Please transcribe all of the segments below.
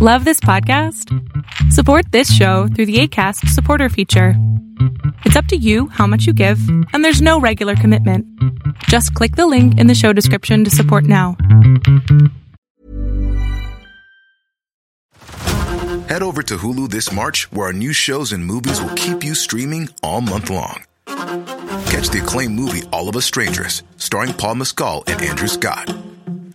Love this podcast? Support this show through the ACAST supporter feature. It's up to you how much you give, and there's no regular commitment. Just click the link in the show description to support now. Head over to Hulu this March, where our new shows and movies will keep you streaming all month long. Catch the acclaimed movie All of Us Strangers, starring Paul Mescal and Andrew Scott.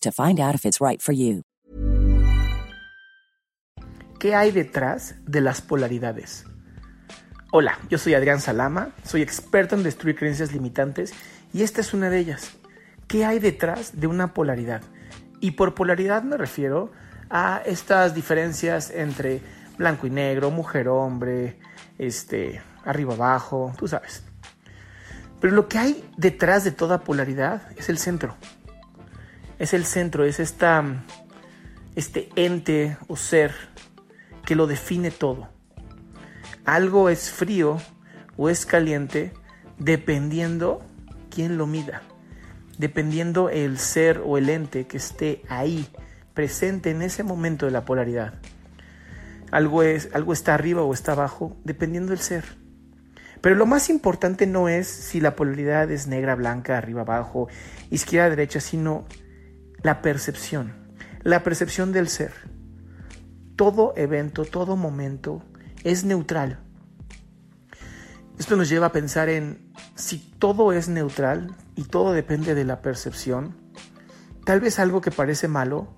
to find out if it's right. ¿Qué hay detrás de las polaridades? Hola, yo soy Adrián Salama, soy experto en destruir creencias limitantes y esta es una de ellas. ¿Qué hay detrás de una polaridad? Y por polaridad me refiero a estas diferencias entre blanco y negro, mujer-hombre, este, arriba-abajo, tú sabes. Pero lo que hay detrás de toda polaridad es el centro. Es el centro, es esta, este ente o ser que lo define todo. Algo es frío o es caliente dependiendo quién lo mida, dependiendo el ser o el ente que esté ahí, presente en ese momento de la polaridad. Algo, es, algo está arriba o está abajo, dependiendo del ser. Pero lo más importante no es si la polaridad es negra, blanca, arriba, abajo, izquierda, derecha, sino la percepción, la percepción del ser. Todo evento, todo momento es neutral. Esto nos lleva a pensar en si todo es neutral y todo depende de la percepción, tal vez algo que parece malo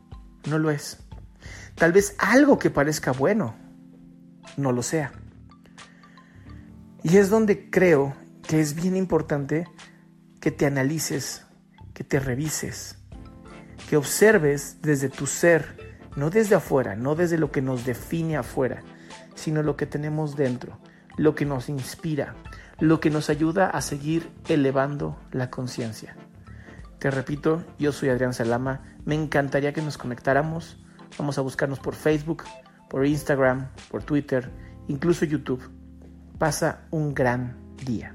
no lo es. Tal vez algo que parezca bueno no lo sea. Y es donde creo que es bien importante que te analices, que te revises, que observes desde tu ser, no desde afuera, no desde lo que nos define afuera, sino lo que tenemos dentro, lo que nos inspira, lo que nos ayuda a seguir elevando la conciencia. Te repito, yo soy Adrián Salama, me encantaría que nos conectáramos, vamos a buscarnos por Facebook, por Instagram, por Twitter, incluso YouTube. Pasa un gran día.